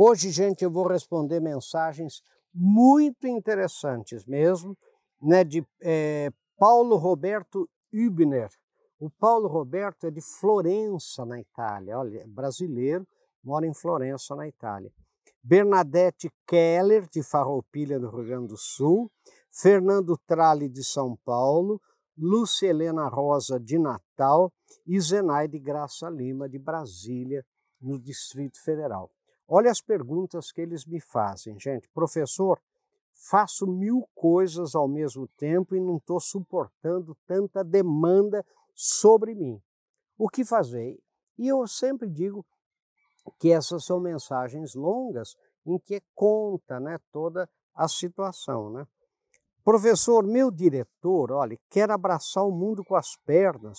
Hoje, gente, eu vou responder mensagens muito interessantes mesmo, né, de é, Paulo Roberto Hübner. O Paulo Roberto é de Florença, na Itália. Olha, é brasileiro, mora em Florença, na Itália. Bernadette Keller, de Farroupilha, no Rio Grande do Sul. Fernando Trali, de São Paulo. Lúcia Helena Rosa, de Natal. E Zenaide Graça Lima, de Brasília, no Distrito Federal. Olha as perguntas que eles me fazem, gente. Professor, faço mil coisas ao mesmo tempo e não estou suportando tanta demanda sobre mim. O que fazer? E eu sempre digo que essas são mensagens longas em que conta né, toda a situação. Né? Professor, meu diretor, olha, quer abraçar o mundo com as pernas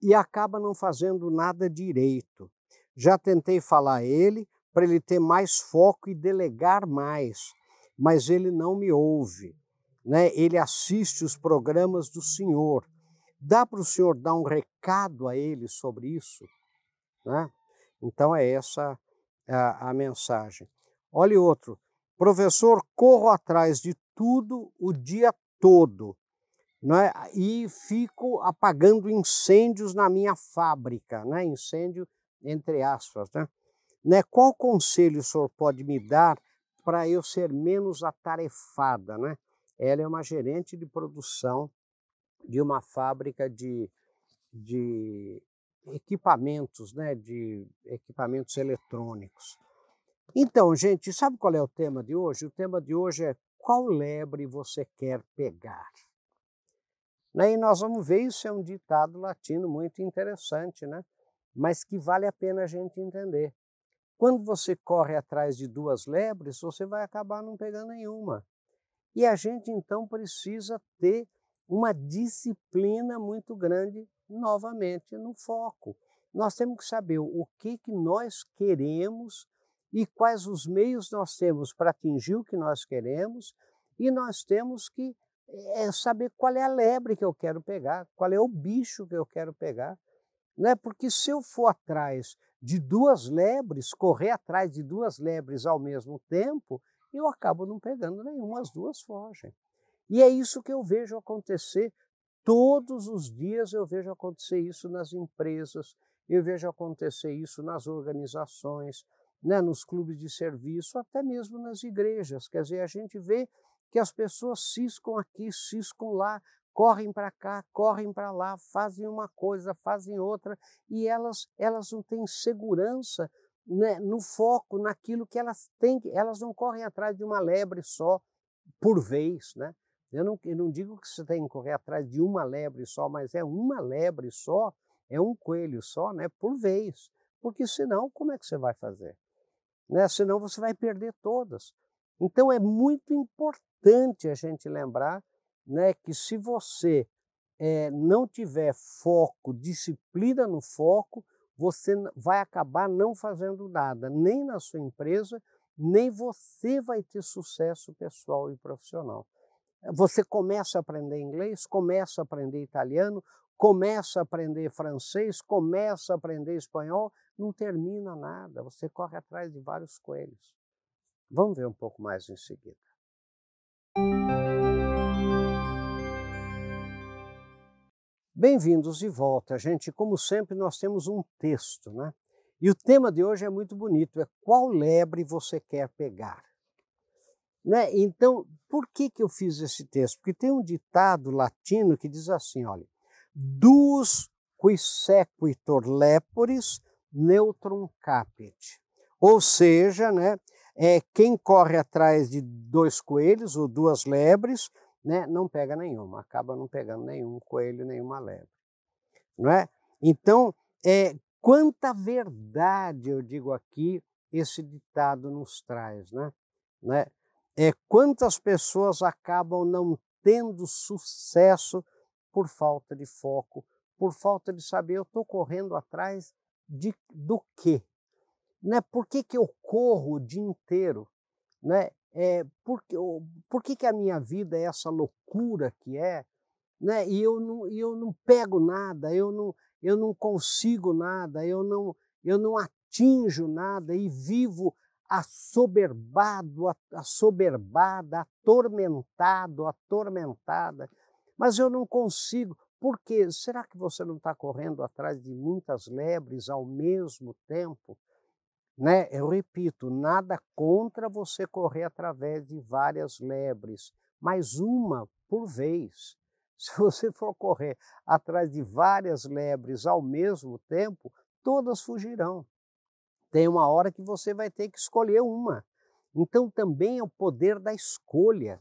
e acaba não fazendo nada direito. Já tentei falar a ele, para ele ter mais foco e delegar mais, mas ele não me ouve. Né? Ele assiste os programas do Senhor. Dá para o Senhor dar um recado a ele sobre isso? Né? Então é essa a, a mensagem. Olha outro. Professor, corro atrás de tudo o dia todo né? e fico apagando incêndios na minha fábrica, né? incêndio entre aspas. Né? Né? Qual conselho o senhor pode me dar para eu ser menos atarefada? Né? Ela é uma gerente de produção de uma fábrica de, de equipamentos, né? de equipamentos eletrônicos. Então, gente, sabe qual é o tema de hoje? O tema de hoje é qual lebre você quer pegar? Né? E nós vamos ver, isso é um ditado latino muito interessante, né? mas que vale a pena a gente entender. Quando você corre atrás de duas lebres, você vai acabar não pegando nenhuma. E a gente então precisa ter uma disciplina muito grande novamente no foco. Nós temos que saber o que, que nós queremos e quais os meios nós temos para atingir o que nós queremos, e nós temos que é, saber qual é a lebre que eu quero pegar, qual é o bicho que eu quero pegar. Né? Porque se eu for atrás de duas lebres, correr atrás de duas lebres ao mesmo tempo, eu acabo não pegando nenhuma, as duas fogem. E é isso que eu vejo acontecer todos os dias, eu vejo acontecer isso nas empresas, eu vejo acontecer isso nas organizações, né, nos clubes de serviço, até mesmo nas igrejas. Quer dizer, a gente vê que as pessoas ciscam aqui, ciscam lá, correm para cá, correm para lá, fazem uma coisa, fazem outra, e elas, elas não têm segurança né, no foco, naquilo que elas têm, elas não correm atrás de uma lebre só por vez. Né? Eu, não, eu não digo que você tem que correr atrás de uma lebre só, mas é uma lebre só, é um coelho só, né, por vez. Porque senão, como é que você vai fazer? Né? Senão você vai perder todas. Então é muito importante a gente lembrar né, que se você é, não tiver foco, disciplina no foco, você vai acabar não fazendo nada, nem na sua empresa, nem você vai ter sucesso pessoal e profissional. Você começa a aprender inglês, começa a aprender italiano, começa a aprender francês, começa a aprender espanhol, não termina nada, você corre atrás de vários coelhos. Vamos ver um pouco mais em seguida. Bem-vindos de volta, gente. Como sempre, nós temos um texto, né? E o tema de hoje é muito bonito, é qual lebre você quer pegar? Né? Então, por que, que eu fiz esse texto? Porque tem um ditado latino que diz assim, olha, duos qui sequitur leporis neutrum capit. Ou seja, né, é, quem corre atrás de dois coelhos ou duas lebres né, não pega nenhuma, acaba não pegando nenhum coelho, nenhuma lebre. Não é? Então, é, quanta verdade, eu digo aqui, esse ditado nos traz. Né? né? É, quantas pessoas acabam não tendo sucesso por falta de foco, por falta de saber, eu estou correndo atrás de, do quê? Né? Por que, que eu corro o dia inteiro? Né? É, por, por que, que a minha vida é essa loucura que é, né? e eu não, eu não pego nada, eu não, eu não consigo nada, eu não, eu não atinjo nada e vivo assoberbado, assoberbada, atormentado, atormentada. Mas eu não consigo. Por quê? Será que você não está correndo atrás de muitas lebres ao mesmo tempo? Né? Eu repito, nada contra você correr através de várias lebres, mas uma por vez. Se você for correr atrás de várias lebres ao mesmo tempo, todas fugirão. Tem uma hora que você vai ter que escolher uma. Então também é o poder da escolha,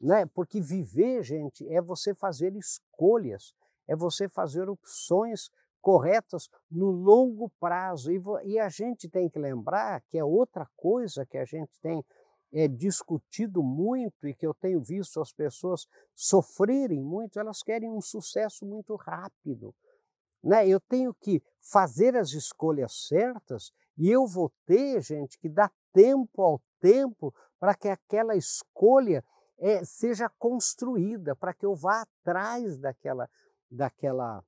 né? Porque viver, gente, é você fazer escolhas, é você fazer opções corretas no longo prazo. E, a gente tem que lembrar que é outra coisa que a gente tem é, discutido muito e que eu tenho visto as pessoas sofrerem muito, elas querem um sucesso muito rápido. Né? Eu tenho que fazer as escolhas certas e eu vou ter, gente, que dar tempo ao tempo para que aquela escolha é, seja construída, para que eu vá atrás daquela, daquela,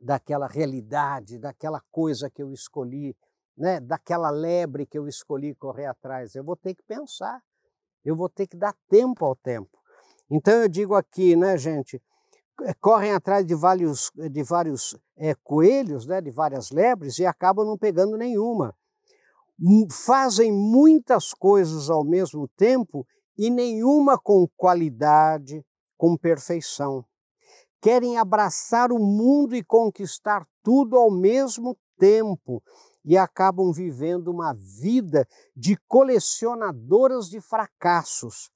daquela realidade, daquela coisa que eu escolhi, né, daquela lebre que eu escolhi correr atrás. Eu vou ter que pensar, eu vou ter que dar tempo ao tempo. Então eu digo aqui, né, gente, eh, correm atrás de vários, de vários é, coelhos, né, de várias lebres e acabam não pegando nenhuma. Fazem muitas coisas ao mesmo tempo e nenhuma com qualidade, com perfeição. Querem abraçar o mundo e conquistar tudo ao mesmo tempo e acabam vivendo uma vida de colecionadoras de fracassos,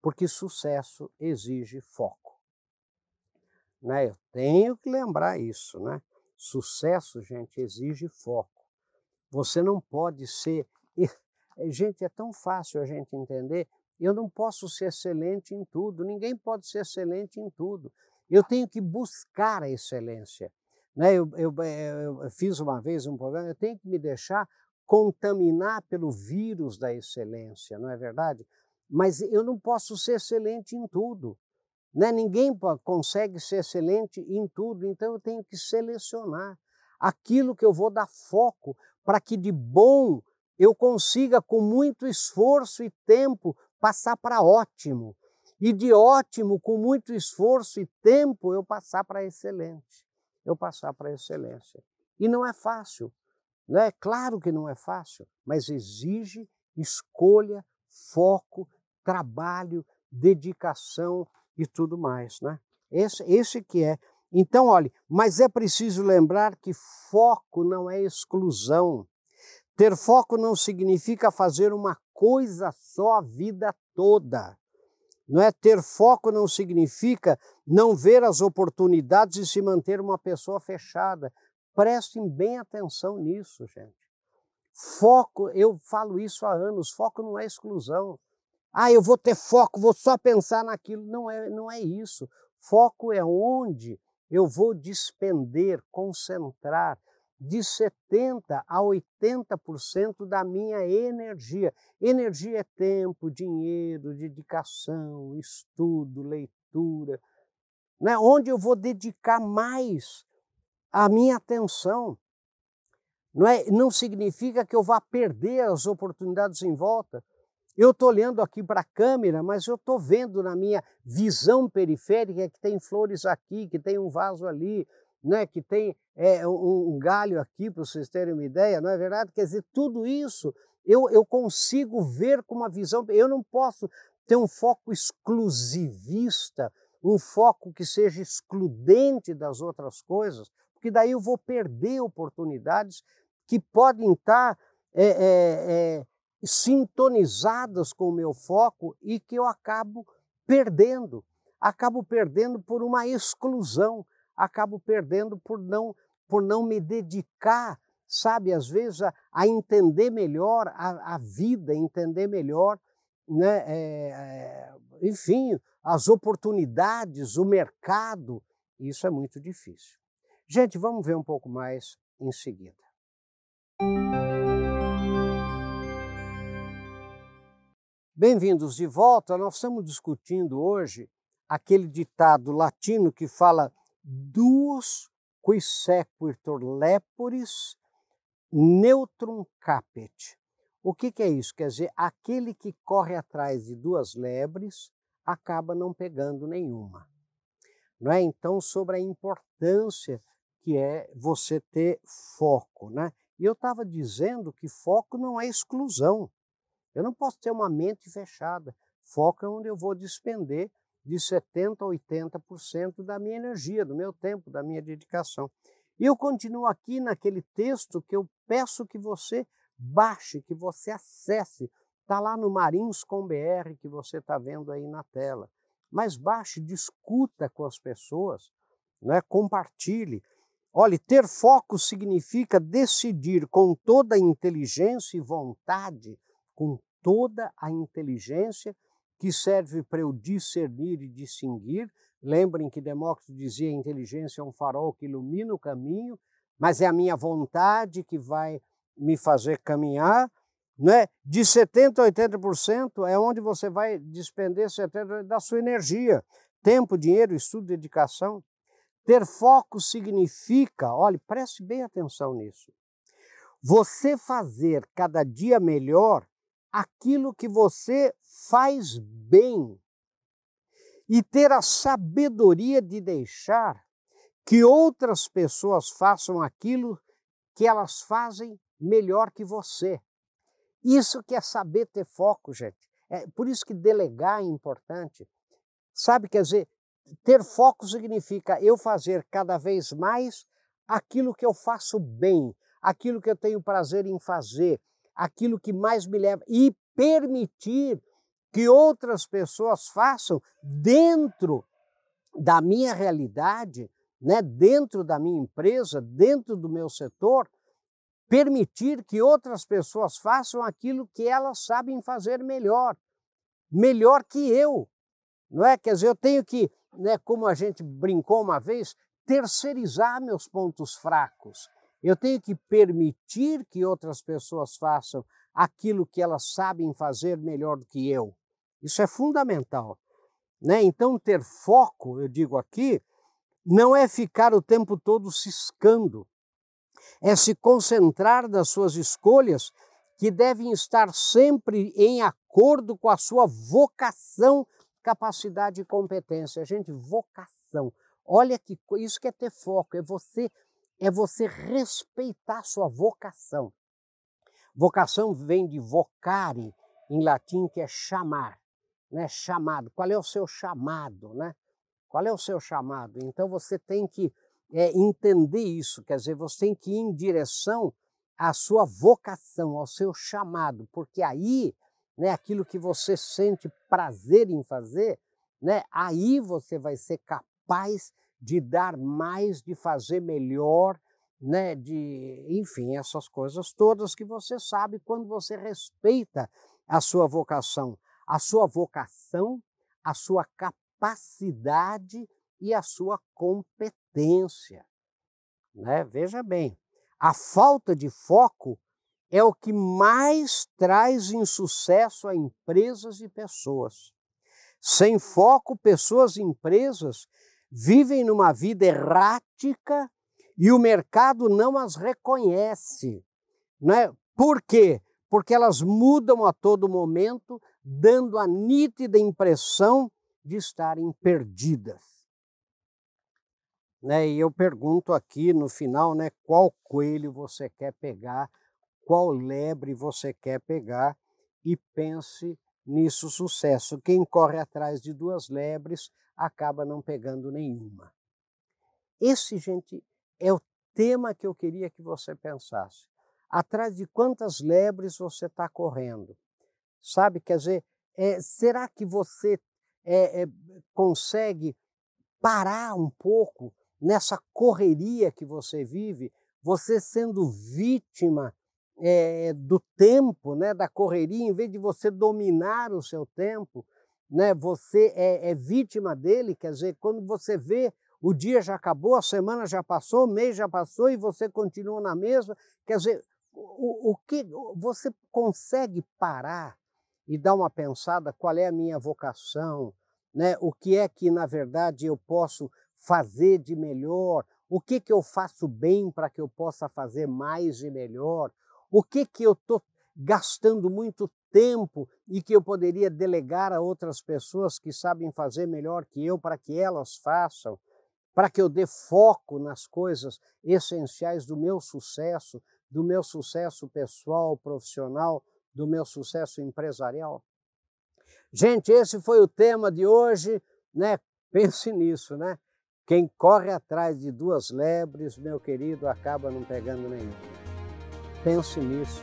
porque sucesso exige foco. Né? Eu tenho que lembrar isso, né? Sucesso, gente, exige foco. Você não pode ser. Gente, é tão fácil a gente entender. Eu não posso ser excelente em tudo, ninguém pode ser excelente em tudo. Eu tenho que buscar a excelência. Né? Eu, eu, eu, fiz uma vez um programa, eu tenho que me deixar contaminar pelo vírus da excelência, não é verdade? Mas eu não posso ser excelente em tudo. Né? Ninguém consegue ser excelente em tudo, então eu tenho que selecionar aquilo que eu vou dar foco para que de bom eu consiga, com muito esforço e tempo, passar para ótimo. E de ótimo, com muito esforço e tempo, eu passar para excelente eu passar para excelência. E não é fácil, né? Claro que não é fácil, mas exige escolha, foco, trabalho, dedicação e tudo mais, né? Esse, esse que é. Então, olhe, mas é preciso lembrar que foco não é exclusão. Ter foco não significa fazer uma coisa só a vida toda. Não é ter foco não significa não ver as oportunidades e se manter uma pessoa fechada. Prestem bem atenção nisso, gente. Foco, eu falo isso há anos, foco não é exclusão. Ah, eu vou ter foco, vou só pensar naquilo. Não é, não é isso. Foco é onde eu vou despender, concentrar, de 70% a 80% da minha energia. Energia é tempo, dinheiro, dedicação, estudo, leitura, né? onde eu vou dedicar mais a minha atenção. Não, é, não significa que eu vá perder as oportunidades em volta. Eu estou olhando aqui para a câmera, mas eu estou vendo na minha visão periférica que tem flores aqui, que tem um vaso ali, né, que tem é, um, um, galho aqui, para vocês terem uma ideia, não é verdade? Quer dizer, tudo isso eu, eu consigo ver com uma visão. Eu não posso ter um foco exclusivista, um foco que seja excludente das outras coisas, porque daí eu vou perder oportunidades que podem estar é, é, é, sintonizadas com o meu foco e que eu acabo perdendo. Acabo perdendo por uma exclusão acabo perdendo por não, por não me dedicar, sabe, às vezes a, a entender melhor a, a, vida, entender melhor, né, é, é, enfim, as oportunidades, o mercado. Isso é muito difícil. Gente, vamos ver um pouco mais em seguida. Bem-vindos de volta. Nós estamos discutindo hoje aquele ditado latino que fala duos qui sequitur leporis neutrum capet, O que, que é isso? Quer dizer, aquele que corre atrás de duas lebres acaba não pegando nenhuma. Não é? Então, sobre a importância que é você ter foco. Né? E eu estava dizendo que foco não é exclusão. Eu não posso ter uma mente fechada. Foco é onde eu vou despender de 70% a 80% da minha energia, do meu tempo, da minha dedicação. E eu continuo aqui naquele texto que eu peço que você baixe, que você acesse. Está lá no Marins com BR que você está vendo aí na tela. Mas baixe, discuta com as pessoas, né? compartilhe. Olhe, ter foco significa decidir com toda a inteligência e vontade, com toda a inteligência que serve para eu discernir e distinguir. Lembrem que Demócrito dizia: a inteligência é um farol que ilumina o caminho, mas é a minha vontade que vai me fazer caminhar. Né? De 70% a 80% é onde você vai despender 70% da sua energia, tempo, dinheiro, estudo, dedicação. Ter foco significa, olhe, preste bem atenção nisso. Você fazer cada dia melhor aquilo que você faz bem e ter a sabedoria de deixar que outras pessoas façam aquilo que elas fazem melhor que você. Isso que é saber ter foco, gente. É por isso que delegar é importante. Sabe, quer dizer, ter foco significa eu fazer cada vez mais aquilo que eu faço bem, aquilo que eu tenho prazer em fazer, aquilo que mais me leva e permitir que outras pessoas façam dentro da minha realidade, né, dentro da minha empresa, dentro do meu setor, permitir que outras pessoas façam aquilo que elas sabem fazer melhor, melhor que eu. Não é? Quer dizer, eu tenho que né, como a gente brincou uma vez, terceirizar meus pontos fracos. Eu tenho que permitir que outras pessoas façam aquilo que elas sabem fazer melhor do que eu. Isso é fundamental. Né? Então, ter foco, eu digo aqui, não é ficar o tempo todo ciscando, é se concentrar nas suas escolhas que devem estar sempre em acordo com a sua vocação capacidade e competência. Gente, vocação. Olha que isso que é ter foco, é você é você respeitar sua vocação. Vocação vem de vocare em latim que é chamar, né? Chamado. Qual é o seu chamado, né? Qual é o seu chamado? Então você tem que é, entender isso, quer dizer, você tem que ir em direção à sua vocação, ao seu chamado, porque aí né, aquilo que você sente prazer em fazer, né, aí você vai ser capaz de dar mais, de fazer melhor, né, de, enfim, essas coisas todas que você sabe quando você respeita a sua vocação, a sua vocação, a sua capacidade e a sua competência, né? Veja bem, a falta de foco é o que mais traz insucesso a empresas e pessoas. Sem foco, pessoas e empresas vivem numa vida errática e o mercado não as reconhece. Né? Por quê? Porque elas mudam a todo momento, dando a nítida impressão de estarem perdidas. Né? E eu pergunto aqui no final, né, qual coelho você quer pegar qual lebre você quer pegar e pense nisso sucesso. Quem corre atrás de duas lebres acaba não pegando nenhuma. Esse, gente, é o tema que eu queria que você pensasse. Atrás de quantas lebres você está correndo? Sabe, quer dizer, é, será que você é, é, consegue parar um pouco nessa correria que você vive, você sendo vítima do tempo, né, da correria, em vez de você dominar o seu tempo, né, você é, é vítima dele. Quer dizer, quando você vê o dia já acabou, a semana já passou, o mês já passou e você continua na mesma. Quer dizer, o, o que você consegue parar e dar uma pensada qual é a minha vocação, né? O que é que na verdade eu posso fazer de melhor? O que que eu faço bem para que eu possa fazer mais e melhor? O que que eu estou gastando muito tempo e que eu poderia delegar a outras pessoas que sabem fazer melhor que eu para que elas façam, para que eu dê foco nas coisas essenciais do meu sucesso, do meu sucesso pessoal, profissional, do meu sucesso empresarial? Gente, esse foi o tema de hoje, né? Pense nisso, né? Quem corre atrás de duas lebres, meu querido, acaba não pegando nenhuma. Pense nisso.